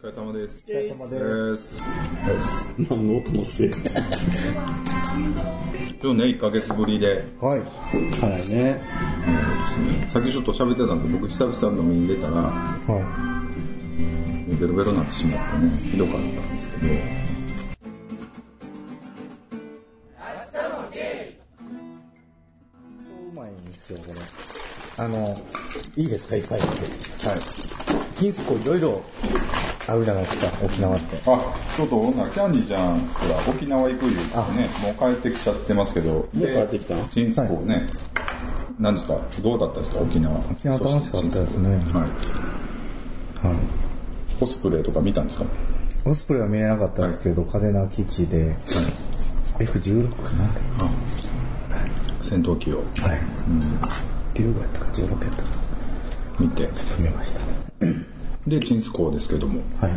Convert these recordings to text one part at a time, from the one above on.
お疲れ様です。お疲れ様です。です。何の音もせえ。今日ね、1ヶ月ぶりで、はい。はいね。さっきちょっと喋ってたんで、僕久々飲みに出たら、はベロベロになってしまってね、ひどかったんですけど、あの、いいですか、いっぱい言って。はい。チンスコいろいろあるじゃないですか、沖縄って。あ、ちょっとほんならキャンディちゃんから沖縄行く言うてね、もう帰ってきちゃってますけど、もう帰ってきたチンスコね、何ですか？どうだったですか沖縄？沖縄楽しかったですね。はい。はい。コスプレとか見たんですか？オスプレイは見れなかったですけど、嘉手納基地で、F16 かな戦闘機をはい。15やったか16やったか。見て、止めました。で、チンスコーですけども、はい。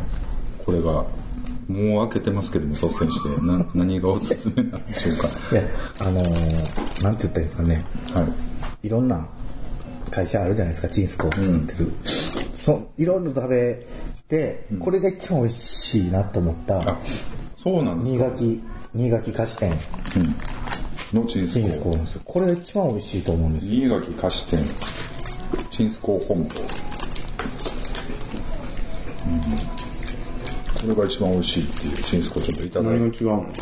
これが、もう開けてますけども、率先して、な、何がおすすめなんでしょうか。いや、あのー、なんて言ったらいいんですかね。はい。いろんな会社あるじゃないですか、チンスコを作ってる。そう、いろいろ食べて、これが一番美味しいなと思ったあ、、そうなんですか。新垣、新垣菓子店、のチンスコチンスコー。なんですよ。これが一番美味しいと思うんですよ。新垣菓子店、チンスコー本舗。これが一番美味しいっていうチンスコーちょっといただいて。何が違うの？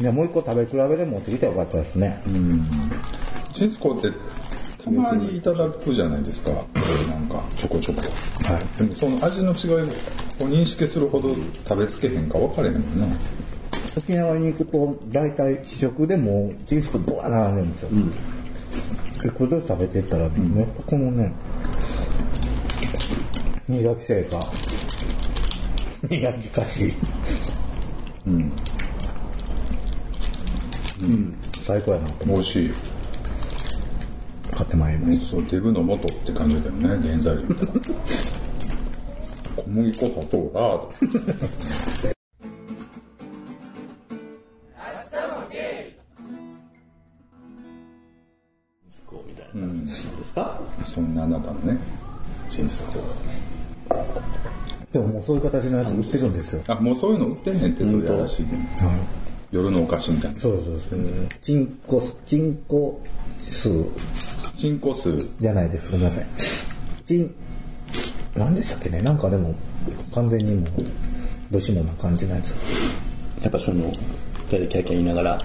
いや、もう一個食べ比べで持ってきたらよかったですね。チンスコーって、たまにいただくじゃないですか。これなんか、ちょこちょこ。はい。でもその味の違いを認識するほど食べつけへんか分かれへんもんな。沖縄に行くと、大体試食でもチンスコブワー並んでるんですよ。でこれどう食べていったらね、やっぱこのね、新垣製菓、新垣菓子、うん。うん。最高やな美味しい。買ってまいりました。そう、デブの元って感じだよね、原材料。小麦粉、砂糖、ラード。そんなあなたのね、チンスコでももうそういう形のやつ売ってるんですよ。あ、もうそういうの売ってんねんって、それやらしいね。夜のお菓子みたいな。そうそうそう。チンコ、チンコ数チンコ数、じゃないです。ごめんなさい。チン、何でしたっけね？なんかでも、完全にもう、どしもな感じのやつ。やっぱその、二人でキャーキャー言いながら、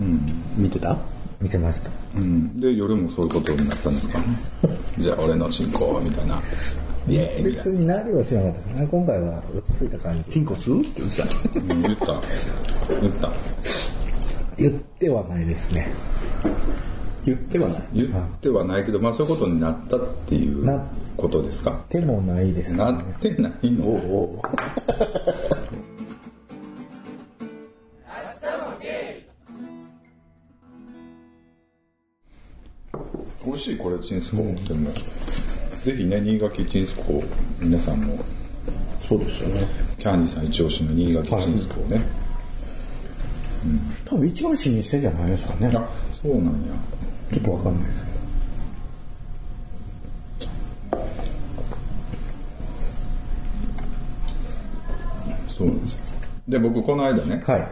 うん、見てた？見てました。うん。で、夜もそういうことになったんですか？じゃあ、俺のチンコ、みたいな。別になりはしなかったですね。今回は落ち着いた感じ。チンコスって言った？言った。言った。言ってはないですね。言ってはない。言ってはないけど、まあそういうことになったっていうなことですか？でもないです、なってないの？おう 美味しいこれチンスコ、でもぜひね新垣チンスコ皆さんもそうですよね。キャンディーさん一押しの新垣チンスコをね、多分一番老舗じゃないですかね。あそうなんやちょっとわかんないですけそうなんですよで僕この間ねど。はい。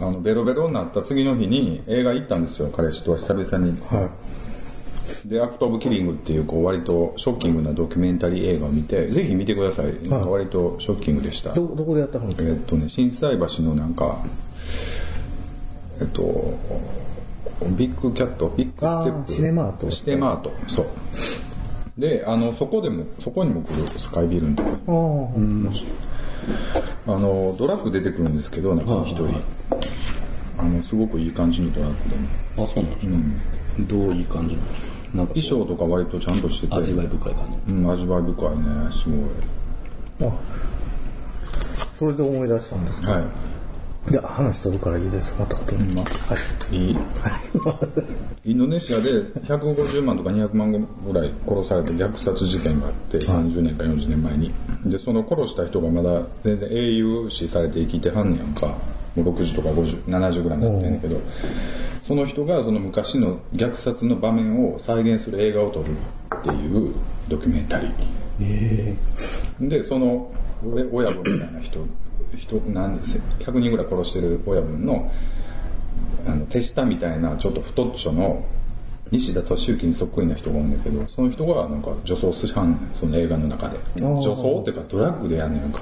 あのベロベロになった次の日に映画行ったんですよ彼氏と久々にはで、アクト・オブ・キリングっていう、こう、割とショッキングなドキュメンタリー映画を見て、ぜひ見てください。なんか割とショッキングでした。い。ど、どこでやったんですか？えっとね、心斎橋のなんか、えっと、ビッグキャット、ビッグステップ。シネマートシネマート、そう。で、あの、そこでも、そこにも来るスカイビルのとこああ、あの、ドラッグ出てくるんですけど、なんか一人。あの、すごくいい感じのドラッグでね。あ、そうなんですか。どういい感じなんか衣装とか割とちゃんとしてて。味わい深い感じ。うん、味わい深いね、すごい。あ、それで思い出したんですはい。いや、話飛ぶからいいです。また後に。まはい。いい インドネシアで150万とか200万ぐらい殺されて虐殺事件があって、30年か40年前に。で、その殺した人がまだ全然英雄視されて生きてはんねやんか。もう60とか50、70ぐらいになってんねんけど、その人がその昔の虐殺の場面を再現する映画を撮るっていうドキュメンタリー。えで、その親親分みたいな人、人なんです100人ぐらい殺してる親分の、あの、手下みたいなちょっと太っちょの西田敏行にそっくりな人がおんねんけど、その人がなんか女装すはんねんその映画の中で。女装っていうかドラッグでやんねんか。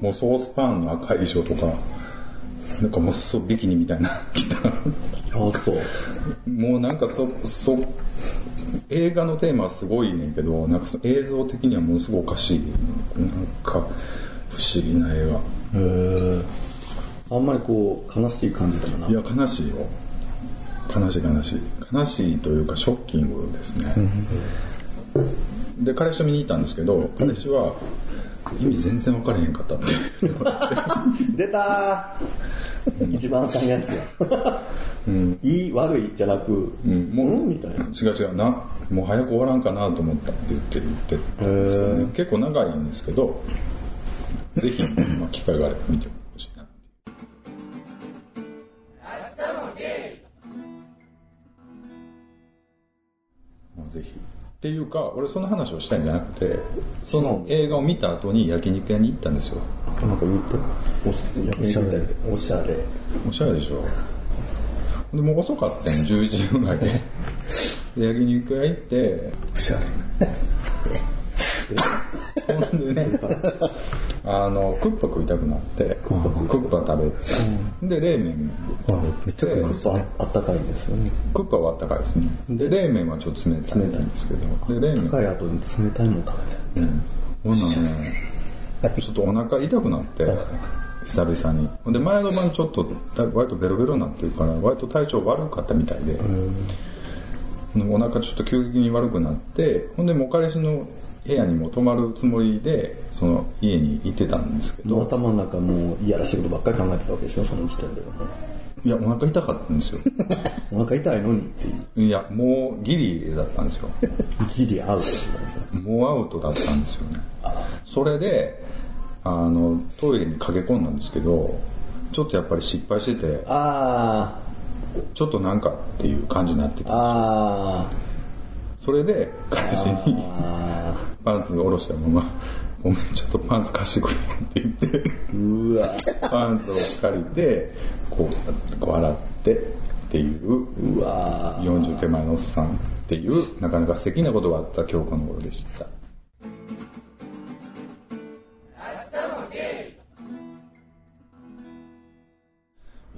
もうソースパンの赤い衣装とか、なんかもうそうビキニみたいな 着た。あ、そう。もうなんかそ、そ、映画のテーマはすごいねんけど、なんかその映像的にはものすごいおかしい。なんか不思議な映画。へえ。あんまりこう、悲しい感じでもないや、悲しいよ。悲しい悲しい。悲しいというかショッキングですね。で、彼氏と見に行ったんですけど、彼氏は意味全然分からへんかったって。出たー一番あかんやつや。いい悪いじゃなく、うん、もう、うんみたいな。違う違うな、もう早く終わらんかなと思ったって言って言ってたんですけどね。結構長いんですけど、ぜひ、まあ、機会があれば見てほしいな。もうぜひ。っていうか、俺その話をしたいんじゃなくて、その映画を見た後に焼肉屋に行ったんですよ。なんか言って。おし焼肉みたいでおしゃれ。おしゃれでしょ。でもう遅かったん11時ぐらいで。で焼肉屋行って、おしゃれ。ほんでね、あの、クッパ食いたくなって、クッパ食べて、で、冷麺。あめっちゃ食いますああったかいんですよね。クッパはあったかいですね。で、冷麺はちょっと冷たいんですけど、で、冷麺、深い後に冷たいもの食べて。ほんならね、ちょっとお腹痛くなって、久々に。ほんで、前の晩ちょっと、割とベロベロになってるから、割と体調悪かったみたいで、お腹ちょっと急激に悪くなって、ほんで、もう彼氏の部屋にも泊まるつもりで、その家に行ってたんですけど、頭の中もういやらしいことばっかり考えてたわけでしょ、その時点ではね。いや、お腹痛かったんですよ。お腹痛いのにっていう。いや、もうギリだったんですよ。ギリアウトもうアウトだったんですよね。それで、あの、トイレに駆け込んだんですけど、ちょっとやっぱり失敗してて、あちょっとなんかっていう感じになってー、た。あそれで、彼氏ー、にあパンツ下ろしたまま、ごめん、ちょっとパンツ貸してくれって言って、うわ、パンツを借りて、こう、こう洗ってっていう、うわ40手前のおっさんっていう、なかなか素敵なことがあった今日この頃でした。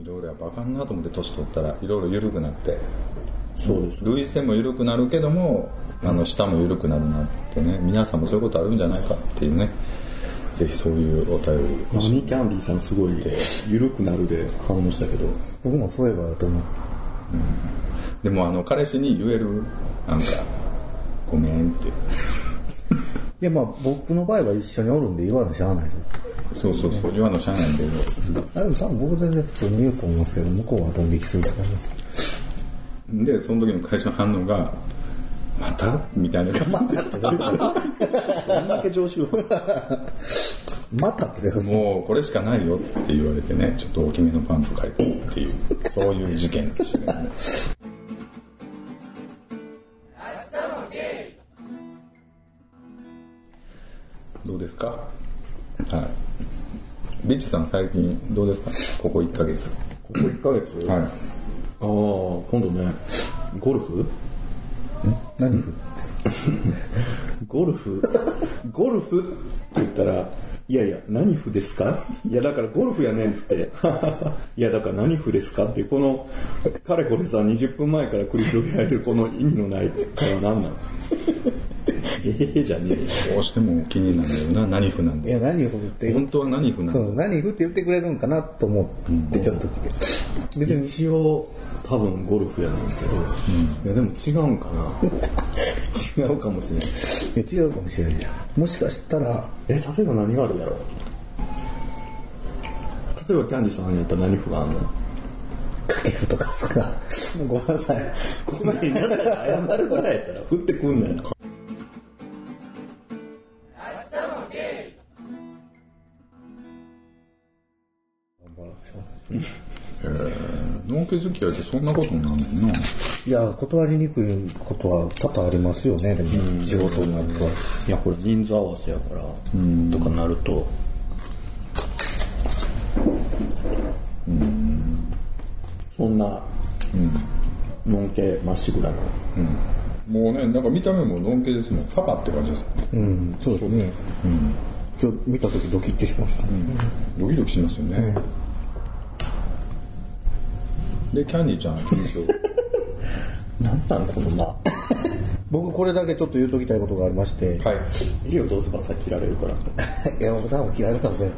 いろいろやっぱあかんなと思って年取ったらいろいろ緩くなってそうです。類線も緩くなるけどもあの舌も緩くなるなってね皆さんもそういうことあるんじゃないかっていうね。ぜひそういうお便りマニーキャンディーさんすごい、ゆるくなるで反応したけど、僕もそういえばだと思う。でもあの彼氏に言える？なんかごめんって。いや、まあ僕の場合は一緒におるんで言わなしゃあないですそうそうそう言わなしゃあないけどあでも多分僕全然普通に言うと思いますけど、向こうはドン引きすると思います。でその時の会社の反応がまた？みたいな感じまた？ってどういうことどんだけ常習またって？どういうこともうこれしかないよって言われてね、ちょっと大きめのパンツ借りてっていう、そういう事件でしたね。どうですか？はい。リッチさん最近どうですか？ここ1ヶ月。ここ1ヶ月？はい。ああ、今度ね、ゴルフ？何？ふゴルフ？ゴルフ？って言ったら、いやいや、何フですか？いや、だからゴルフやねんって。いや、だから何フですか？っていう、この、かれこれさ、20分前から繰り広げられるこの意味のない会話何なの？ええじゃねえよ。どうしても気になるよな、何風なんいや、で。何ふって、本当は何風なんそう、だ何ふって言ってくれるんかなと思ってちょっと、別に、一応、多分ゴルフやねんけど、いや、でも違うんかな違うかもしれない。違うかもしれないじゃん。もしかしたら、え、例えば何があるやろ？例えばキャンディさんにやったら何フがあるの？掛けふとかさ、ごめんなさい。ごめんなさい、謝るぐらいやったら振ってくんなよ。のんけ付き合いってそんなことになんねんな。いや、断りにくいことは多々ありますよね、でも、仕事になると。いや、これ人数合わせやから、とかなると、そんな、のんけまっしぐらの。もうね、なんか見た目ものんけですもん。パパって感じです。うん、そうですね。今日見た時ドキッとしました。ドキドキしますよね。で、キャンディーちゃん、印象。なんなんこのま 僕これだけちょっと言うときたいことがありまして、はい。いいよ、どうせばさ切られるから。いや、僕多分嫌いだかもしれない。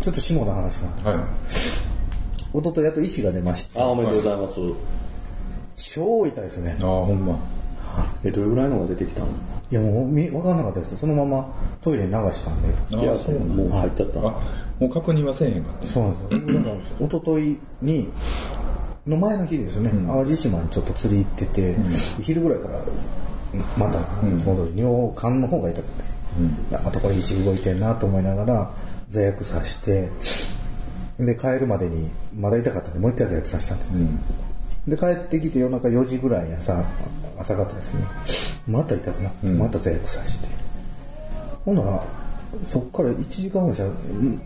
ちょっと下の話なんです。は一昨日やっと医師が出まして、あ、おめでとうございます。超痛いですよねい。。ああ、ほんま。え、どれぐらいのが出てきたの？いやもうみ分かんなかったです。そのままトイレに流したんで。あいや、あ、そうもう入っちゃったあ、の。もう確認はせえへんかった。そうなんですよ。だから、一昨日に、の前の日ですよね、淡路島にちょっと釣り行ってて、昼ぐらいから、また、いつも通り尿管の方が痛くて、またこれ石動いてんなと思いながら、座薬さして、で、帰るまでに、まだ痛かったんで、もう一回座薬さしたんです。よ。で、帰ってきて夜中4時ぐらいに朝、朝方ですね。また痛くなって、また座薬さして。ほんなら、そっから1時間ぐらいし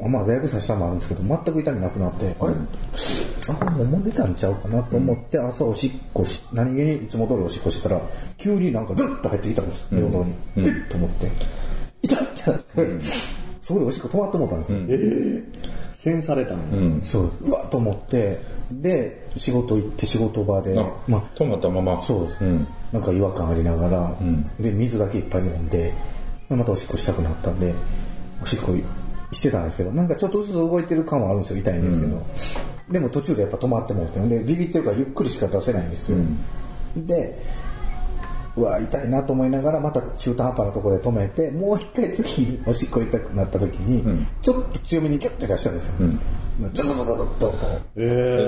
たまあ座薬さしたのもあるんですけど、全く痛みなくなって、あれ？あ、もうもう出たんちゃうかなと思って、朝おしっこし、何気にいつも通りおしっこしてたら、急になんかドゥッと入ってきたんです、尿道に。えっと思って、痛っってなって、そこでおしっこ止まって思ったんですよ。栓されたの。うん。そうです。うわっと思って、で、仕事行って仕事場で、あ、まあ、止まったまま。そうです、ん。なんか違和感ありながら、で、水だけいっぱい飲んで、またおしっこしたくなったんで、おしっこしてたんですけど、なんかちょっとずつ動いてる感はあるんですよ、痛いんですけど。でも途中でやっぱ止まってもって、で、ビビってるからゆっくりしか出せないんですよ。で、うわ、痛いなと思いながら、また中途半端なところで止めて、もう一回次、おしっこ痛くなった時に、ちょっと強めにギュッて出したんですよ。ズドドドドッと、こえう、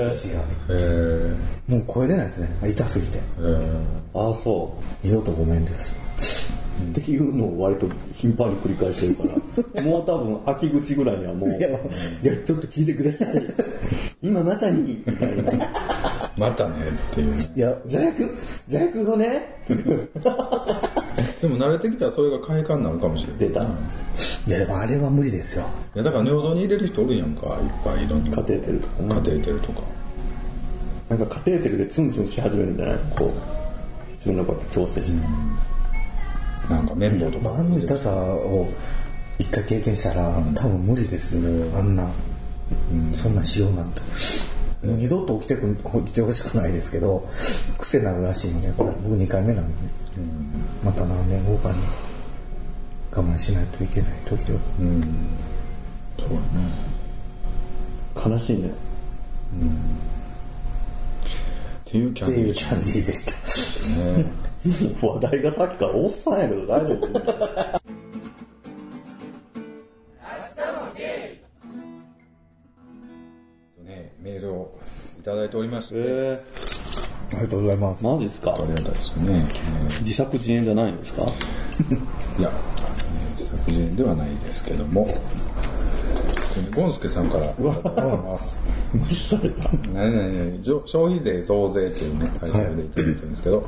ー、石がね。えー、もう声出ないですね。痛すぎて。えー、あ、そ二度とごめんです。う。っていうのを割と頻繁に繰り返してるから、もう多分秋口ぐらいにはもう、いやや、ちょっと聞いてください。今まさに、みたいな。またねっていう。いや、座薬、座薬をね、でも慣れてきたらそれが快感になるかもしれない。出た。いやでもあれは無理ですよ。いやだから尿道に入れる人おるやんか、いっぱいいろんな。カテーテルとかねカテーテルとか。なんかカテーテルでツンツンし始めるんじゃない？こう、自分のこうやって調整して。なんか綿棒とか。まあ、あの痛さを一回経験したら、多分無理ですよ、あんな、そんなしようなんて。もう二度と起きてく起きてほしくないですけど、癖になるらしいんで、これ僕2回目なんで、また何年後かに我慢しないといけない時々。うん。そうだね。悲しいね。っていうキャンディーっていうキャンディーでした。ね。話題がさっきからおっさんやけど大丈夫ね、メールをいただいておりまして、えありがとうございます。マジですかありがたいですね。自作自演じゃないんですかいや、自作品ではないですけども、ゴンスケさんからいただいております。何々々じょ消費税増税っていうね、タイトルでいただいてるんですけど、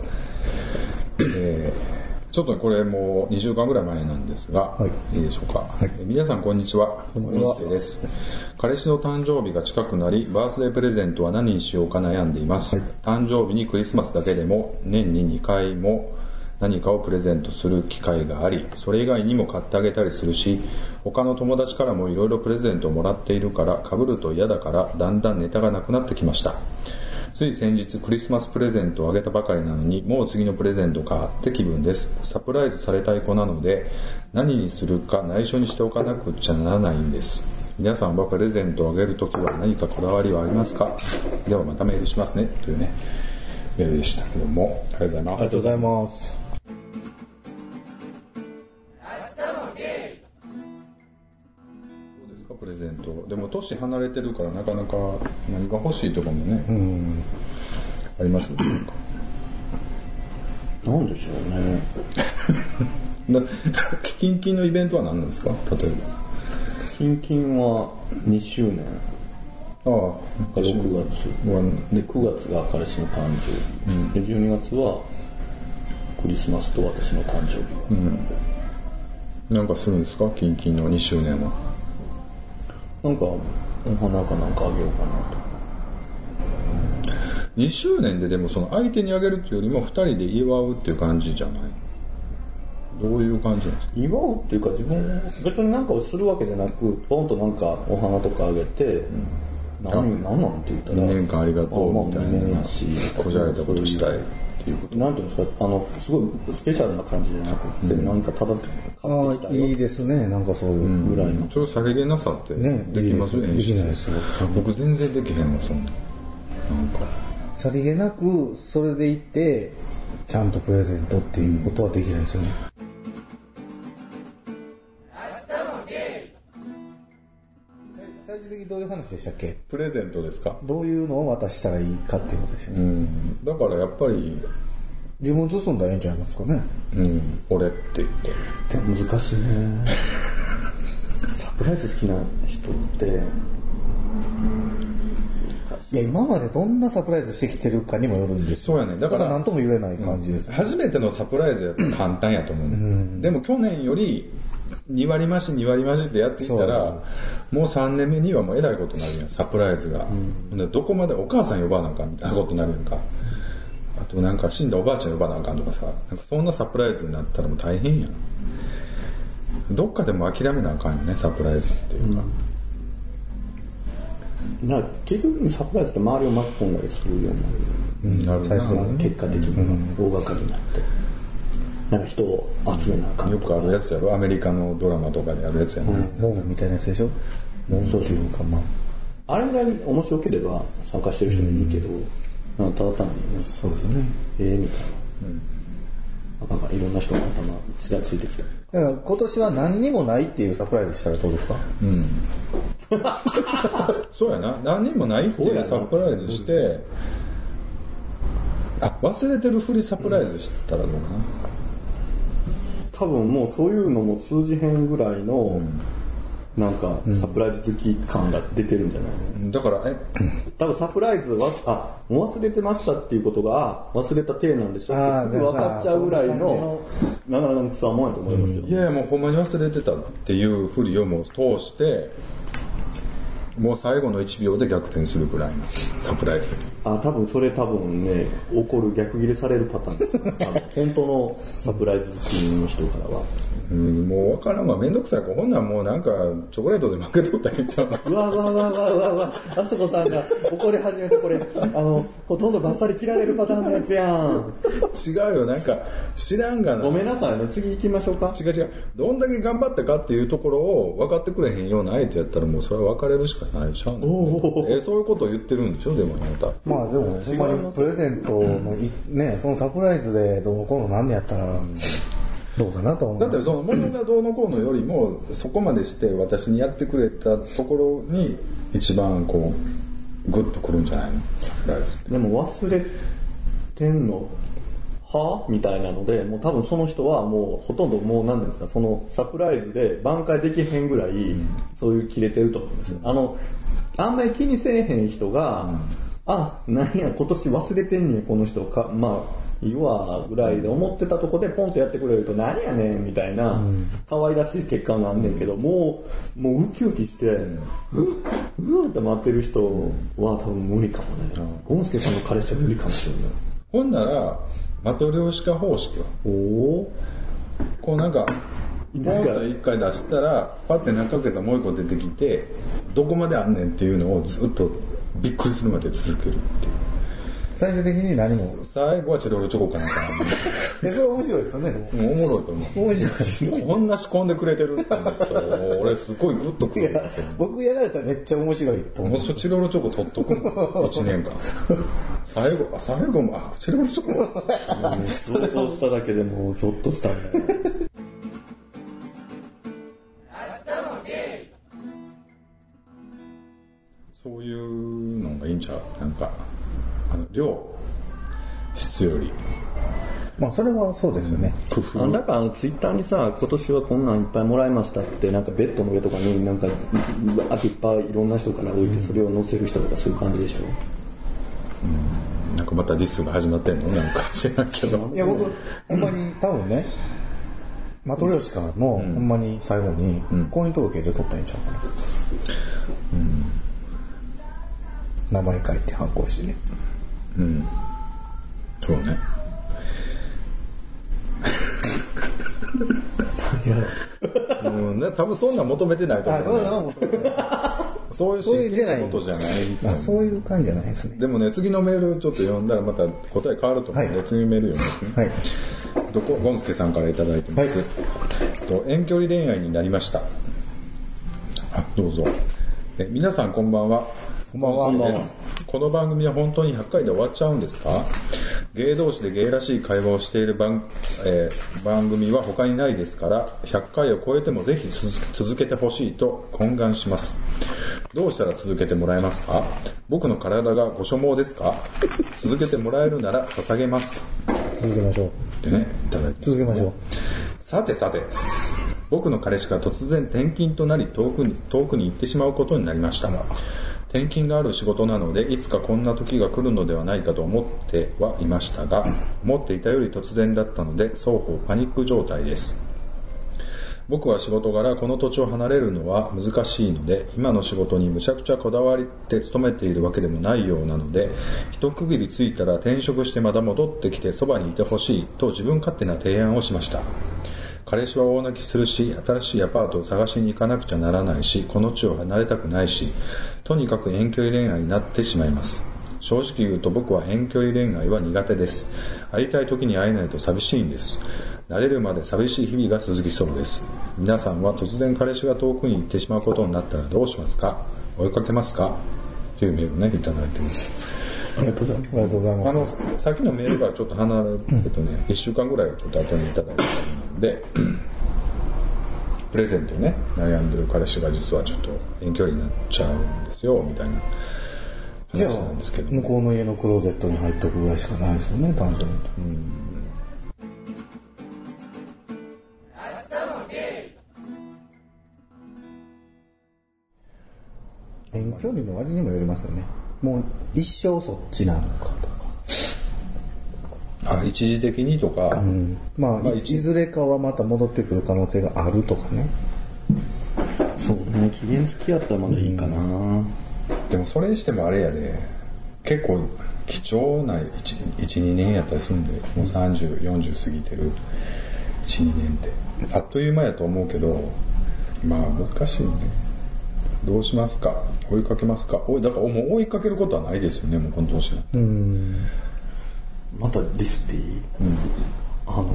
えーちょっとこれもう2週間ぐらい前なんですが、い、いでしょうか、えー皆さんこんにちは。こんにちは。です。彼氏の誕生日が近くなり、バースデープレゼントは何にしようか悩んでいます。誕生日にクリスマスだけでも年に2回も何かをプレゼントする機会があり、それ以外にも買ってあげたりするし、他の友達からもいろいろプレゼントをもらっているから、被ると嫌だから、だんだんネタがなくなってきました。つい先日クリスマスプレゼントをあげたばかりなのに、もう次のプレゼントかって気分です。サプライズされたい子なので、何にするか内緒にしておかなくちゃならないんです。皆さんはプレゼントをあげるときは何かこだわりはありますか？ではまたメールしますね。というね、メールでしたけども、ありがとうございます。ありがとうございます。年離れてるからなかなか何が欲しいとかもね、うん。ありますよね。なんでしょうね。だキンキンのイベントは何なんですか？例えば。キンキンは2周年ああ、6月。で、9月が彼氏の誕生日。で、12月はクリスマスと私の誕生日。なんかするんですか？キンキンの2周年は。なんか、お花かなんかあげようかなと。2周年ででもその相手にあげるっていうよりも2人で祝うっていう感じじゃない？どういう感じなんですか？祝うっていうか自分、別になんかをするわけじゃなく、ポンとなんかお花とかあげて、何、何なんて言ったら。2年間ありがとうみたいなこじゃれたことしたいっていうこと。なんていうんですか、あの、すごいスペシャルな感じじゃなくて、なんかただ買ってきたああ、いいよですね、なんかそういう。ぐらいの。ちょっとさりげなさってねできますいいですできないです僕全然できへんわそんな。なんか。さりげなく、それでいって、ちゃんとプレゼントっていうことはできないですよね。最終的にどういう話でしたっけ？プレゼントですか？どういうのを渡したらいいかっていうことですようね。んだからやっぱり自分包んだらええんちゃいますかね？うん俺って言ってでも難しいね。サプライズ好きな人って、いや、今までどんなサプライズしてきてるかにもよるんですよ。そうやねだからら何とも言えない感じです。初めてのサプライズやったら簡単やと思う、ねでも去年より2割増し2割増しってやってきたらもう3年目にはもうえらいことになるやんサプライズが、ほんでどこまでお母さん呼ばなあかんみたいなことになるやんか。あとなんか死んだおばあちゃん呼ばなあかんとかさなんかそんなサプライズになったらもう大変やん。どっかでも諦めなあかんよねサプライズっていうか、な結局サプライズって周りを巻き込んだりするようになる。なる最初はね結果的に大掛かりになって。なんか人を集めなあかん。よくあるやつやろ。アメリカのドラマとかであるやつやね、モームみたいなやつでしょ？モーいうか、まあ、あれぐらい面白ければ参加してる人もいいけど、なんかただ単にね、そうですね。ええみたいな。なんかいろんな人が頭ちらついてきた。だから今年は何にもないっていうサプライズしたらどうですか？そうやな。何にもないっていうサプライズして、あ、忘れてるふりサプライズしたらどうか多分もうそういうのも通じへんぐらいの、なんかサプライズ好き感が出てるんじゃないの、な。だから、え、多分サプライズは、あ、もう忘れてましたっていうことが、あ忘れた体なんでしょってすぐ分かっちゃうぐらいの、なかなかつわもんやと思いますよ。いやいやもうほんまに忘れてたっていうふりをもう通して、もう最後の1秒で逆転するぐらいのサプライズ。あ、多分それ多分ね、起こる逆ギレされるパターンですよ。あの本当のサプライズ好きの人からは。うん、もう分からんわ。めんどくさいから、ほんなんもうなんか、チョコレートで負けとったらいいんちゃうわうわうわうわうわうわ、あそこさんが怒り始めてこれ、あの、ほとんどバッサリ切られるパターンのやつやん。違うよ、なんか、知らんがな。ごめんなさいね、次行きましょうか。違う違う。どんだけ頑張ったかっていうところを分かってくれへんような相手やったらもうそれは別れるしかないでしょ。えそういうことを言ってるんでしょでもあなた。まあでも、ほんまにプレゼントのい、ね、そのサプライズでどうのこうのなんねやったら、どうかなと思う。だってその物がどうのこうのよりもそこまでして私にやってくれたところに一番こうグッとくるんじゃないの？サプライズってでも忘れてんのはみたいなので、もう多分その人はもうほとんどもう何ですか、そのサプライズで挽回できへんぐらい、そういう切れてると思うんです。よ。あの、あんまり気にせえへん人が、あ、なんや、今年忘れてんねん、この人か、まあ、いいわ、ぐらいで思ってたとこでポンとやってくれると、何やねん、みたいな、可愛らしい結果があんねんけど、もう、もうウキウキして、うっ、うっって待ってる人は多分無理かもね。ゴンスケさんの彼氏は無理かもしれない。ほんならマトリョーシカ方式は。おおこうなんかかと一回出したらパッて中かけたらもう一個出てきてどこまであんねんっていうのをずっとびっくりするまで続けるっていう最終的に何も。最後はチロルチョコかなんかえ、それ面白いですよね。もうおもろいと思う面白い。こんな仕込んでくれてるって思ったらもう俺すごいグッとくる僕やられたらめっちゃ面白いと思う。もうそチロルチョコ取っとくの1年間最後あ最後もあチロルチョコ想像しただけでもうゾッとしたんだよ。そういうのがいいんちゃう？なんかあの量質よりまあそれはそうですよね。工夫あだからあのツイッターにさ、今年はこんなんいっぱいもらいましたって、なんかベッドの上とかになんか、あといっぱいいろんな人から置いてそれを載せる人とかそういう感じでしょ？なんかまたディスが始まってんの？なんか知らんけど。いや僕、ほんまに多分ね、マトリョーシカのほんまに最後に婚姻届で取ったんちゃうかな。名前書いて反抗してね。うん。そうね。うんね、多分そんなん求めてないと思う、あ、そうだな、思った。そういうそういうことじゃない。あ、そういう感じじゃないですね。でもね、次のメールちょっと読んだらまた答え変わると思うんで、はい次のメール読みますね。はい。どこ、ゴンスケさんからいただいてます。はいと遠距離恋愛になりました。あ、どうぞ。え皆さんこんばんは。こんばんは。この番組は本当に100回で終わっちゃうんですか？ゲイ同士でゲイらしい会話をしている番,、えー番組は他にないですから、100回を超えてもぜひ続続けてほしいと懇願します。どうしたら続けてもらえますか？僕の体がご所望ですか？続けてもらえるなら捧げます。続けましょう。ってね、いただいて続けましょう。さてさて、僕の彼氏が突然転勤となり遠くに遠くに行ってしまうことになりました。転勤がある仕事なので、いつかこんな時が来るのではないかと思ってはいましたが、思っていたより突然だったので、双方パニック状態です。僕は仕事柄この土地を離れるのは難しいので、今の仕事にむちゃくちゃこだわりって勤めているわけでもないようなので、一区切りついたら転職してまた戻ってきてそばにいてほしいと自分勝手な提案をしました。彼氏は大泣きするし、新しいアパートを探しに行かなくちゃならないし、この地を離れたくないし、とにかく遠距離恋愛になってしまいます。正直言うと僕は遠距離恋愛は苦手です。会いたい時に会えないと寂しいんです。慣れるまで寂しい日々が続きそうです。皆さんは突然彼氏が遠くに行ってしまうことになったらどうしますか？追いかけますか？というメールをね、いただいてます。ありがとうございます。あ。の、さっきのメールからちょっと離れ、えっとね、1週間ぐらいちょっと後にいただいたので、プレゼントね、悩んでる彼氏が実はちょっと遠距離になっちゃうんですよ、みたいな話なんですけど、、向こうの家のクローゼットに入っておくぐらいしかないですよね、単純に。遠距離の割にもよりますよね。もう一生そっちなのかとか。あ、一時的にとか、うん、まあ、まあいいずれかはまた戻ってくる可能性があるとかね。そうね、期限付き合ったらまだいいかな。でもそれにしてもあれやで、結構貴重な1、2年やったりするんで、もう30、40過ぎてる1、2年って。あっという間やと思うけど、まあ難しいね。どうしますか？追いかけますか？おいだからもう追いかけることはないですよね、もうこの年になってうん。またディスっていい、あの、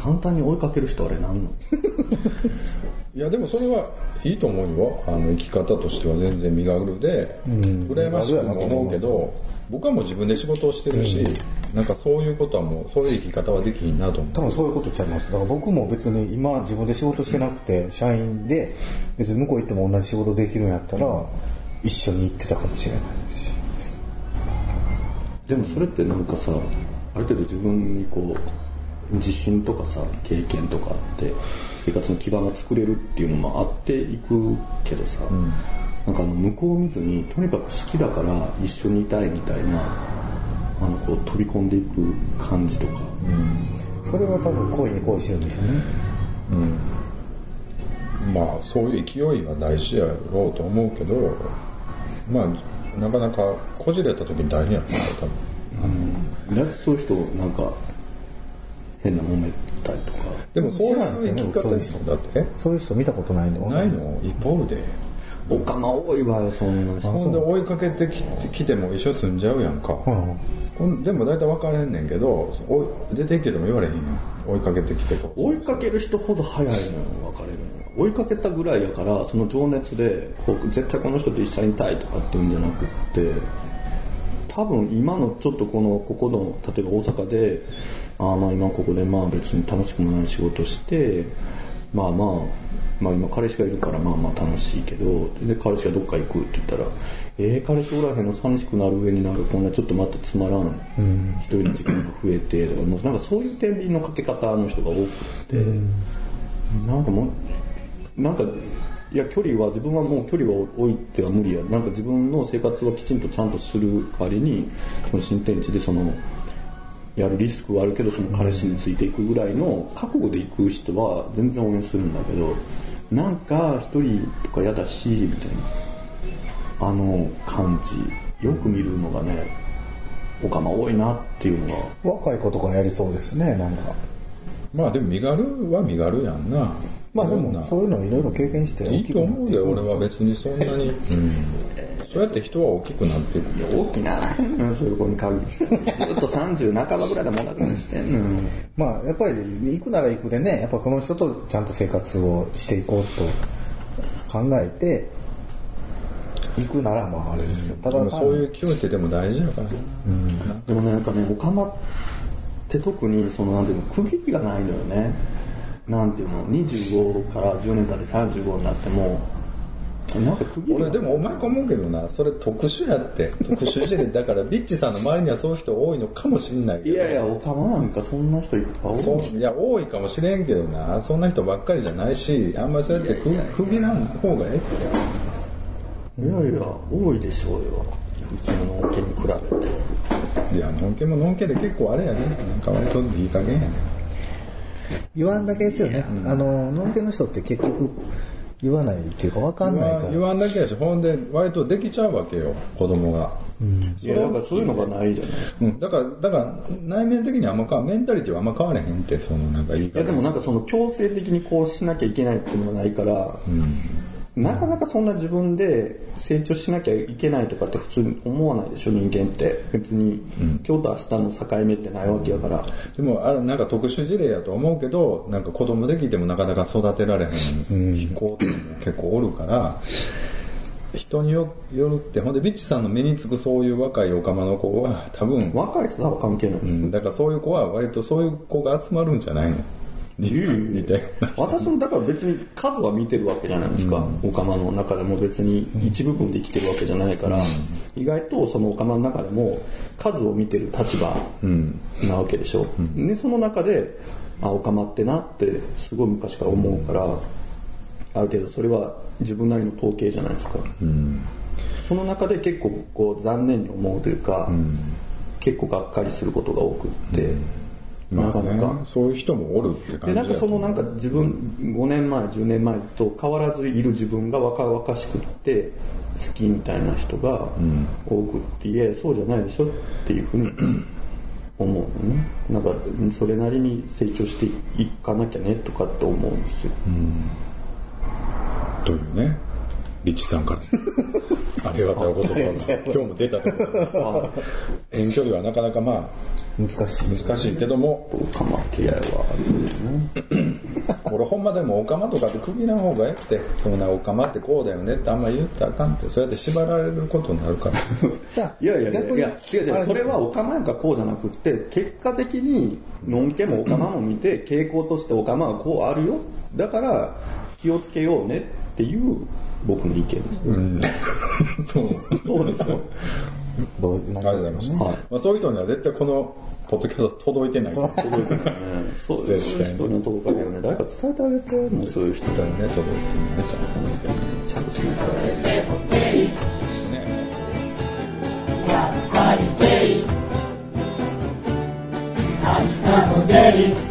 簡単に追いかける人あれなんの？いやでもそれはいいと思うよ。あの生き方としては全然身軽で、羨ましくも思うけど、僕はもう自分で仕事をしてるし、なんかそういうことはもう、そういう生き方はできひんなと思う。多分そういうことちゃいます。だから僕も別に今自分で仕事してなくて、社員で、別に向こう行っても同じ仕事できるんやったら、一緒に行ってたかもしれないし。でもそれってなんかさ、ある程度自分にこう、自信とかさ、経験とかあって、生活の基盤が作れるっていうのもあっていくけどさ、なんかあの向こうを見ずに、とにかく好きだから一緒にいたいみたいな、あのこう飛び込んでいく感じとか、それは多分恋に恋してるんでしょうね。まあそういう勢いは大事やろうと思うけど、まあなかなかこじれた時に大変やったな、多分。だってそういう人なんか変な揉めたりとか、でもそう知らんですよねそういう人だって、そういう人見たことないんでわかんないのいっぱいおるで。おかま多いわよ、そんな人。ほんで追いかけてきてきても一緒住んじゃうやんか。うんでも大体分かれんねんけど、出て行けても言われへんやん。追いかけてきて。追いかける人ほど早いのよ、別れるの追いかけたぐらいやから、その情熱で、こう絶対この人と一緒にいたいとかっていうんじゃなくって、多分今のちょっとこの、ここの、例えば大阪で、あーまあ今ここでまあ別に楽しくもない仕事して、まあまあ、まあ今彼氏がいるからまあまあ楽しいけど、で彼氏がどっか行くって言ったら、いええ彼氏おらへんの寂しくなる上になんかこんなちょっとまたつまらん一人の時間が増えて、もうなんかそういう天秤のかけ方の人が多くて、なんかもう、なんか、いや、距離は、自分はもう距離は置いては無理や。なんか自分の生活はきちんとちゃんとする代わりに、この新天地でその、やるリスクはあるけど、その彼氏についていくぐらいの覚悟で行く人は全然応援するんだけど、なんか一人とか嫌だし、みたいな、あの感じ、よく見るのがね、オカマ多いなっていうのが。若い子とかやりそうですね、なんか。まあでも身軽は身軽やんな。まあでも、そういうのいろいろ経験していいと思うで、俺は別にそんなに。うん。そうやって人は大きくなっていく。大きなそういう子に限って。ずっと30半ばぐらいでもなくなしてんのよ。まあやっぱり行くなら行くでね、やっぱこの人とちゃんと生活をしていこうと考えて、行くならまああれですけど、ただでもそういう気持ちってでも大事やから。でもね、なんかね、オカマって特に、その、なんていうの、区切りがないのよね。なんていうの、25から10年経って35になっても、なんか区切俺でもお前か思うけどな、それ特殊やって。特殊事例。だからビッチさんの周りにはそういう人多いのかもしんないけど。いやいや、オカマなんかそんな人いっぱいおるそういや、多いかもしれんけどな、そんな人ばっかりじゃないし、あんまりそうやって区区切らん方がええって。いやいや、多いでしょうよ。うちの農家に比べて。いや、のんけものんけで結構あれやね。なんか割といい加減やね。言わんだけですよね。あの、農家の人って結局言わないっていうか分かんないから。言わんだけやし、ほんで割とできちゃうわけよ、子供が。いや、だからそういうのがないじゃないですか。うん、だから、だから内面的にあんま変わメンタリティはあんま変われへんって、そのなんか言い方。いやでもなんかその強制的にこうしなきゃいけないっていうのがないから、なかなかそんな自分で成長しなきゃいけないとかって普通に思わないでしょ、人間って。別に、今日と明日の境目ってないわけやから。でも、あれなんか特殊事例やと思うけど、なんか子供できてもなかなか育てられへん子って結構おるから、人によよるって、ほんでビッチさんの目につくそういう若いオカマの子は多分、若い人は関係ない。うん、だからそういう子は割とそういう子が集まるんじゃないの似似たような私もだから別に数は見てるわけじゃないですか。オカマの中でも別に一部分で生きてるわけじゃないから、意外とそのオカマの中でも数を見てる立場なわけでしょ。で、その中で、あ、オカマってなってすごい昔から思うから、ある程度それは自分なりの統計じゃないですか。その中で結構こう残念に思うというか、結構がっかりすることが多くって、なまあかなかね、そういう人もおるってで、感じなんかそのなんか自分、5年前、10年前と変わらずいる自分が若々しくって、好きみたいな人が多くって、いや、そうじゃないでしょっていうふうに思うのね。なんか、それなりに成長していかなきゃねとかって思うんですよ。というね、リッチさんから。ありがたいお言葉が、今日も出たところで遠距離はなかなかまあ、難しい。難しいけども、かま嫌いはあるね。俺ほんまでもオカマとかって区切らん方がええって、そんなオカマってこうだよねってあんま言ったらあかんって、そうやって縛られることになるから。いやいやいやいや、違う違う、それはオカマやからこうじゃなくって、結果的に、のんけもオカマも見て、傾向としてオカマはこうあるよ。だから、気をつけようねっていう僕の意見です。そう。そうでしょどうありがとうございました。はいまあ、そういう人には絶対このポッドキャスト届いてない。うんそういう絶対に人には届かないよね。誰か伝えてあげて、もうそういう人ね、届いてないと思うんですけどね。ちゃんとしなさい。ねやっぱりゲイ明日もゲイ